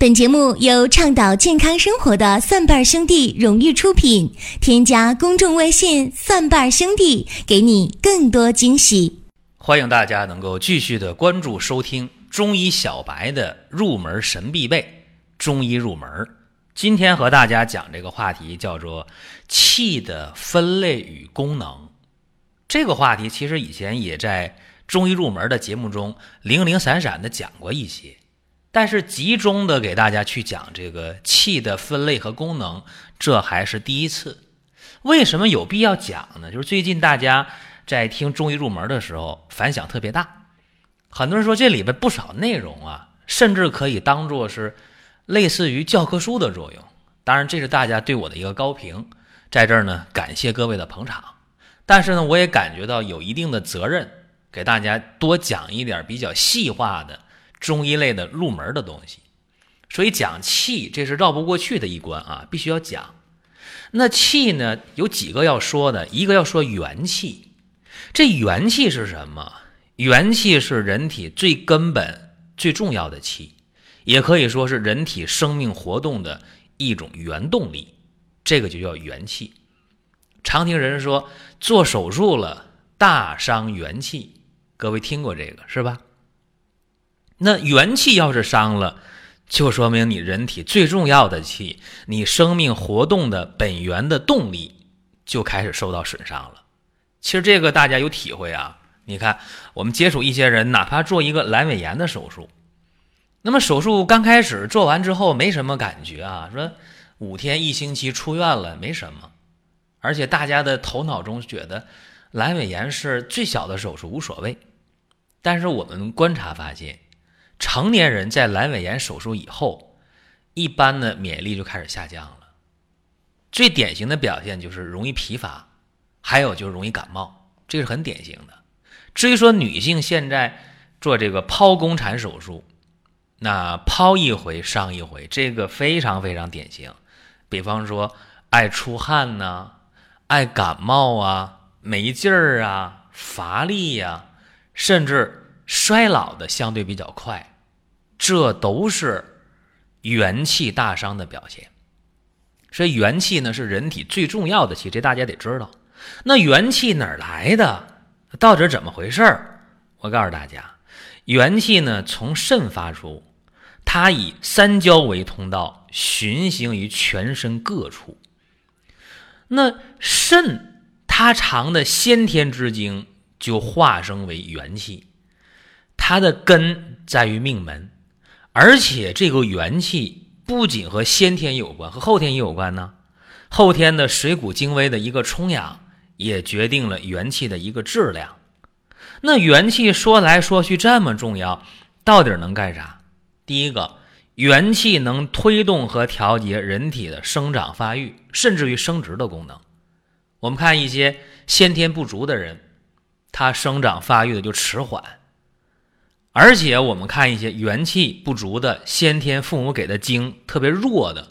本节目由倡导健康生活的蒜瓣兄弟荣誉出品。添加公众微信“蒜瓣兄弟”，给你更多惊喜。欢迎大家能够继续的关注收听中医小白的入门神必备中医入门。今天和大家讲这个话题叫做气的分类与功能。这个话题其实以前也在中医入门的节目中零零散散的讲过一些。但是集中的给大家去讲这个气的分类和功能，这还是第一次。为什么有必要讲呢？就是最近大家在听中医入门的时候反响特别大，很多人说这里边不少内容啊，甚至可以当做是类似于教科书的作用。当然，这是大家对我的一个高评，在这儿呢感谢各位的捧场。但是呢，我也感觉到有一定的责任，给大家多讲一点比较细化的。中医类的入门的东西，所以讲气这是绕不过去的一关啊，必须要讲。那气呢，有几个要说的，一个要说元气。这元气是什么？元气是人体最根本、最重要的气，也可以说是人体生命活动的一种原动力，这个就叫元气。常听人说做手术了大伤元气，各位听过这个是吧？那元气要是伤了，就说明你人体最重要的气，你生命活动的本源的动力就开始受到损伤了。其实这个大家有体会啊。你看，我们接触一些人，哪怕做一个阑尾炎的手术，那么手术刚开始做完之后没什么感觉啊，说五天一星期出院了没什么，而且大家的头脑中觉得阑尾炎是最小的手术，无所谓。但是我们观察发现。成年人在阑尾炎手术以后，一般的免疫力就开始下降了。最典型的表现就是容易疲乏，还有就是容易感冒，这是很典型的。至于说女性现在做这个剖宫产手术，那剖一回伤一回，这个非常非常典型。比方说爱出汗呐，爱感冒啊，没劲儿啊，乏力呀，甚至衰老的相对比较快。这都是元气大伤的表现，所以元气呢是人体最重要的气，这大家得知道。那元气哪来的？到底怎么回事？我告诉大家，元气呢从肾发出，它以三焦为通道，循行于全身各处。那肾它藏的先天之精就化生为元气，它的根在于命门。而且这个元气不仅和先天有关，和后天也有关呢。后天的水谷精微的一个充养，也决定了元气的一个质量。那元气说来说去这么重要，到底能干啥？第一个，元气能推动和调节人体的生长发育，甚至于生殖的功能。我们看一些先天不足的人，他生长发育的就迟缓。而且我们看一些元气不足的先天父母给的精特别弱的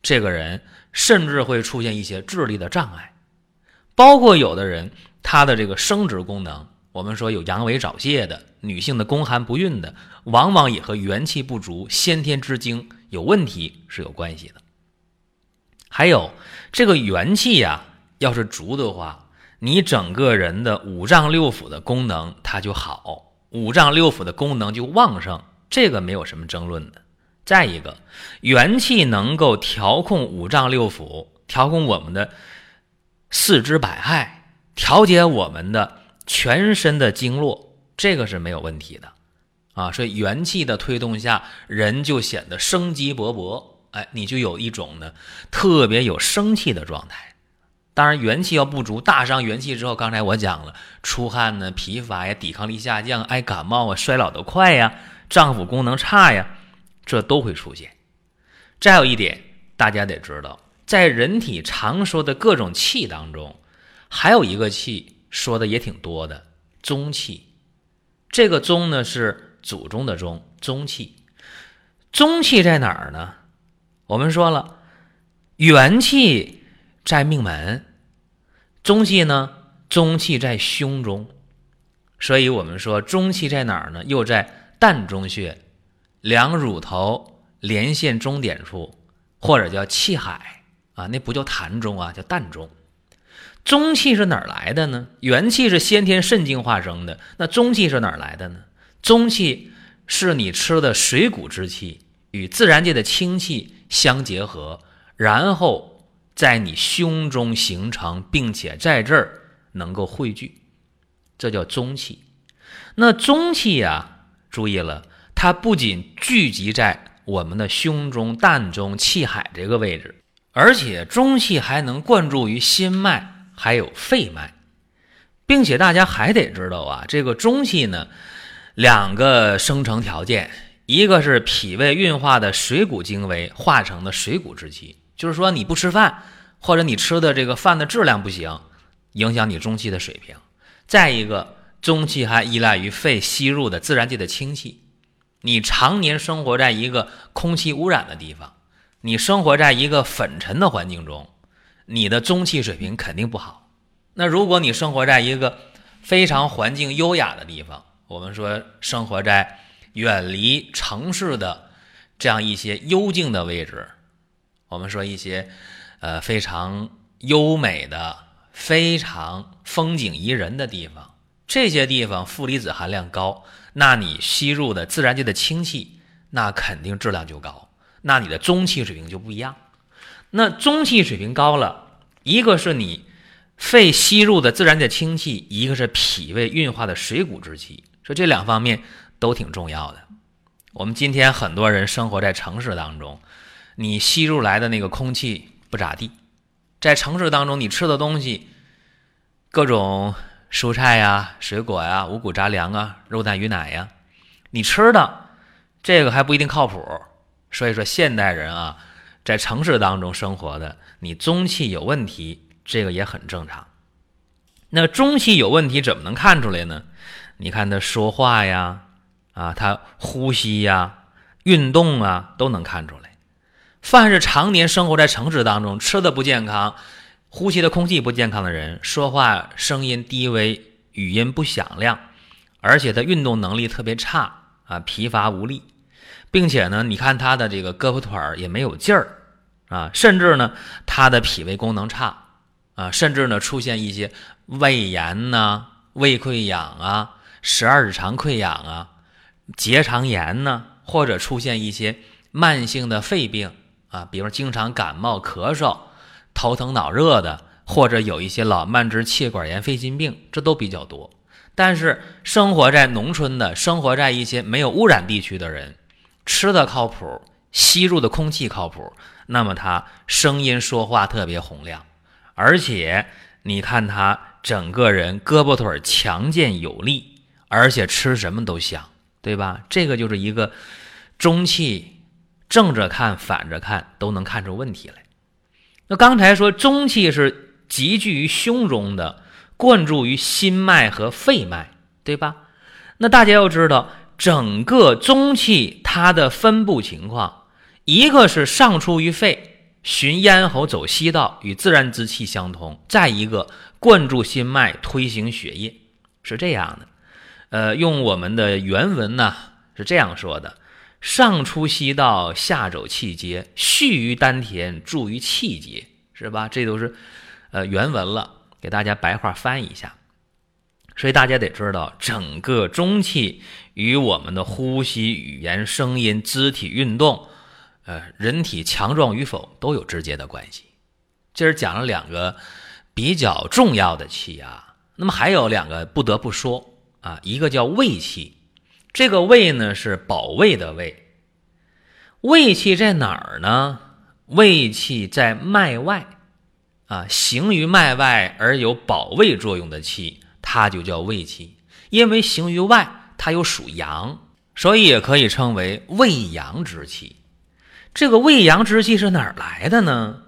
这个人，甚至会出现一些智力的障碍。包括有的人他的这个生殖功能，我们说有阳痿早泄的女性的宫寒不孕的，往往也和元气不足、先天之精有问题是有关系的。还有这个元气呀，要是足的话，你整个人的五脏六腑的功能它就好。五脏六腑的功能就旺盛，这个没有什么争论的。再一个，元气能够调控五脏六腑，调控我们的四肢百骸，调节我们的全身的经络，这个是没有问题的啊。所以元气的推动下，人就显得生机勃勃，哎，你就有一种呢特别有生气的状态。当然，元气要不足，大伤元气之后，刚才我讲了，出汗呢，疲乏呀，抵抗力下降，爱感冒啊，衰老的快呀，脏腑功能差呀，这都会出现。再有一点，大家得知道，在人体常说的各种气当中，还有一个气说的也挺多的，中气。这个中呢是祖宗的宗，中气。中气在哪儿呢？我们说了，元气。在命门，中气呢？中气在胸中，所以我们说中气在哪儿呢？又在膻中穴、两乳头、连线中点处，或者叫气海啊，那不叫痰中啊，叫膻中。中气是哪儿来的呢？元气是先天肾精化生的，那中气是哪儿来的呢？中气是你吃的水谷之气与自然界的清气相结合，然后在你胸中形成，并且在这儿能够汇聚，这叫中气。那中气呀，注意了，它不仅聚集在我们的胸中、膻中、气海这个位置，而且中气还能灌注于心脉。还有肺脉，并且大家还得知道啊，这个中气呢，两个生成条件，一个是脾胃运化的水谷精微化成的水谷之气，就是说你不吃饭，或者你吃的这个饭的质量不行，影响你中气的水平；再一个，中气还依赖于肺吸入的自然界的清气，你常年生活在一个空气污染的地方，你生活在一个粉尘的环境中。你的中气水平肯定不好。那如果你生活在一个非常环境优雅的地方，我们说生活在远离城市的这样一些幽静的位置，我们说一些呃非常优美的、非常风景宜人的地方，这些地方负离子含量高，那你吸入的自然界的氢气，那肯定质量就高，那你的中气水平就不一样。那中气水平高了，一个是你肺吸入的自然的氢气，一个是脾胃运化的水谷之气，说这两方面都挺重要的。我们今天很多人生活在城市当中，你吸入来的那个空气不咋地，在城市当中你吃的东西，各种蔬菜呀、水果呀、五谷杂粮啊、肉蛋鱼奶呀，你吃的这个还不一定靠谱。所以说现代人啊。在城市当中生活的，你中气有问题，这个也很正常。那中气有问题怎么能看出来呢？你看他说话呀，啊，他呼吸呀、运动啊，都能看出来。凡是常年生活在城市当中，吃的不健康，呼吸的空气不健康的人，说话声音低微，语音不响亮，而且他运动能力特别差啊，疲乏无力。并且呢，你看他的这个胳膊腿儿也没有劲儿啊，甚至呢，他的脾胃功能差啊，甚至呢，出现一些胃炎呐、胃溃疡啊、十二指肠溃疡啊、结肠炎呢，或者出现一些慢性的肺病啊，比如经常感冒、咳嗽、头疼脑热的，或者有一些老慢支气管炎、肺心病，这都比较多。但是生活在农村的、生活在一些没有污染地区的人。吃的靠谱，吸入的空气靠谱，那么他声音说话特别洪亮，而且你看他整个人胳膊腿强健有力，而且吃什么都香，对吧？这个就是一个中气，正着看反着看都能看出问题来。那刚才说中气是集聚于胸中的，灌注于心脉和肺脉，对吧？那大家要知道。整个中气它的分布情况，一个是上出于肺，循咽喉走息道，与自然之气相通；再一个灌注心脉，推行血液，是这样的。呃，用我们的原文呢是这样说的：上出息道，下走气街，蓄于丹田，注于气结，是吧？这都是呃原文了，给大家白话翻译一下。所以大家得知道，整个中气与我们的呼吸、语言、声音、肢体运动，呃，人体强壮与否都有直接的关系。今儿讲了两个比较重要的气啊，那么还有两个不得不说啊，一个叫胃气，这个胃呢是保卫的胃。胃气在哪儿呢？胃气在脉外啊，行于脉外而有保卫作用的气。它就叫胃气，因为行于外，它又属阳，所以也可以称为胃阳之气。这个胃阳之气是哪儿来的呢？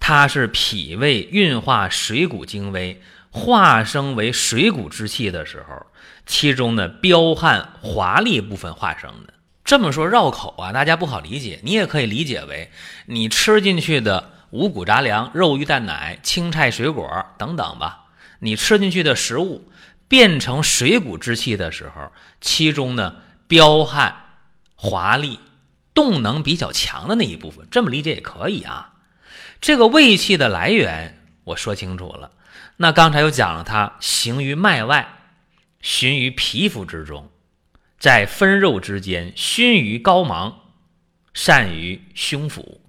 它是脾胃运化水谷精微，化生为水谷之气的时候，其中的彪悍华丽部分化生的。这么说绕口啊，大家不好理解。你也可以理解为，你吃进去的五谷杂粮、肉、鱼、蛋、奶、青菜、水果等等吧。你吃进去的食物变成水谷之气的时候，其中呢彪悍、华丽、动能比较强的那一部分，这么理解也可以啊。这个胃气的来源我说清楚了，那刚才又讲了，它行于脉外，循于皮肤之中，在分肉之间，熏于膏芒，善于胸腹。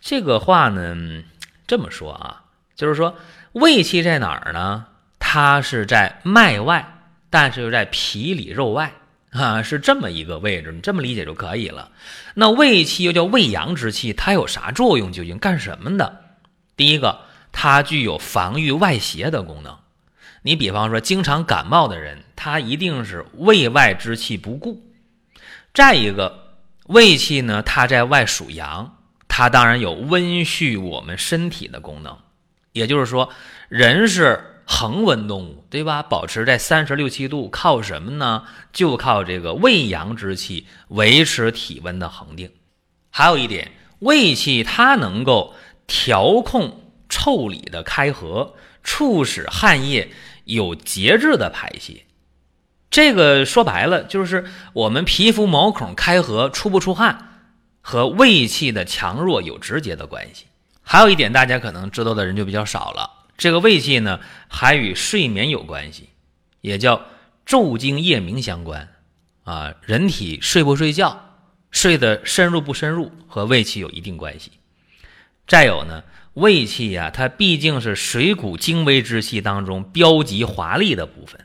这个话呢，这么说啊，就是说胃气在哪儿呢？它是在脉外，但是又在皮里肉外。啊，是这么一个位置，你这么理解就可以了。那胃气又叫胃阳之气，它有啥作用？究竟干什么的？第一个，它具有防御外邪的功能。你比方说，经常感冒的人，他一定是胃外之气不顾。再一个，胃气呢，它在外属阳，它当然有温煦我们身体的功能。也就是说，人是。恒温动物，对吧？保持在三十六七度，靠什么呢？就靠这个胃阳之气维持体温的恒定。还有一点，胃气它能够调控腠理的开合，促使汗液有节制的排泄。这个说白了，就是我们皮肤毛孔开合出不出汗，和胃气的强弱有直接的关系。还有一点，大家可能知道的人就比较少了。这个胃气呢，还与睡眠有关系，也叫昼经夜明相关啊。人体睡不睡觉，睡得深入不深入，和胃气有一定关系。再有呢，胃气呀，它毕竟是水谷精微之气当中标极华丽的部分，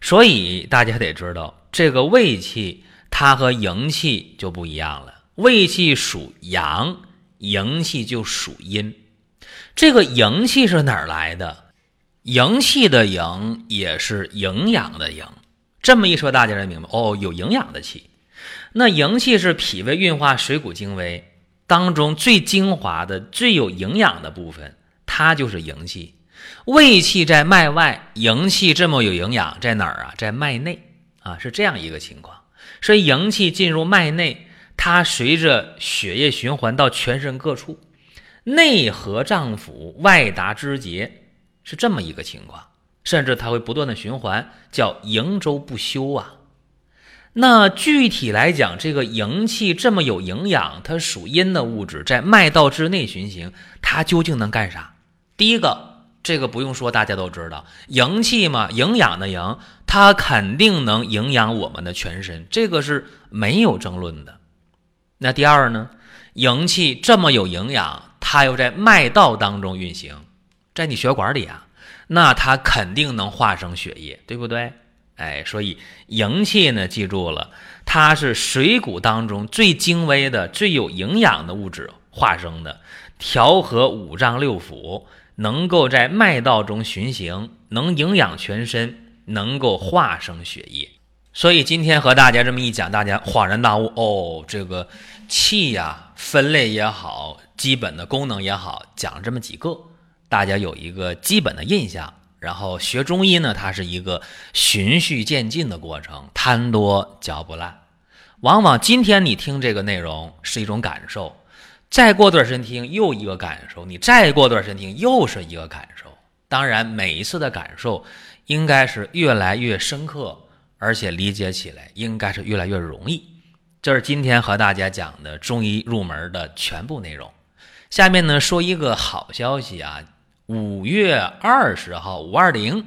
所以大家得知道，这个胃气它和营气就不一样了。胃气属阳，营气就属阴。这个营气是哪儿来的？营气的营也是营养的营。这么一说，大家就明白哦，有营养的气。那营气是脾胃运化水谷精微当中最精华的、最有营养的部分，它就是营气。胃气在脉外，营气这么有营养，在哪儿啊？在脉内啊，是这样一个情况。所以营气进入脉内，它随着血液循环到全身各处。内合脏腑，外达肢节，是这么一个情况，甚至它会不断的循环，叫营周不休啊。那具体来讲，这个营气这么有营养，它属阴的物质在脉道之内循行，它究竟能干啥？第一个，这个不用说，大家都知道，营气嘛，营养的营，它肯定能营养我们的全身，这个是没有争论的。那第二呢，营气这么有营养。它又在脉道当中运行，在你血管里啊，那它肯定能化生血液，对不对？哎，所以营气呢，记住了，它是水谷当中最精微的、最有营养的物质化生的，调和五脏六腑，能够在脉道中循行，能营养全身，能够化生血液。所以今天和大家这么一讲，大家恍然大悟哦，这个气呀，分类也好。基本的功能也好，讲这么几个，大家有一个基本的印象。然后学中医呢，它是一个循序渐进的过程，贪多嚼不烂。往往今天你听这个内容是一种感受，再过段时间听又一个感受，你再过段时间听又是一个感受。当然，每一次的感受应该是越来越深刻，而且理解起来应该是越来越容易。这是今天和大家讲的中医入门的全部内容。下面呢说一个好消息啊，五月二十号五二零，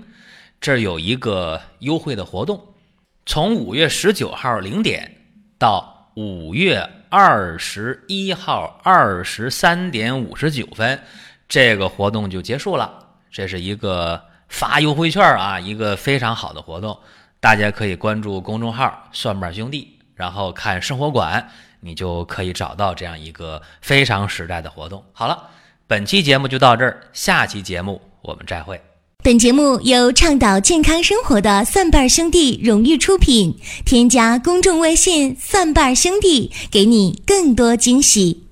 这儿有一个优惠的活动，从五月十九号零点到五月二十一号二十三点五十九分，这个活动就结束了。这是一个发优惠券啊，一个非常好的活动，大家可以关注公众号“蒜瓣兄弟”，然后看生活馆。你就可以找到这样一个非常实在的活动。好了，本期节目就到这儿，下期节目我们再会。本节目由倡导健康生活的蒜瓣兄弟荣誉出品，添加公众微信“蒜瓣兄弟”，给你更多惊喜。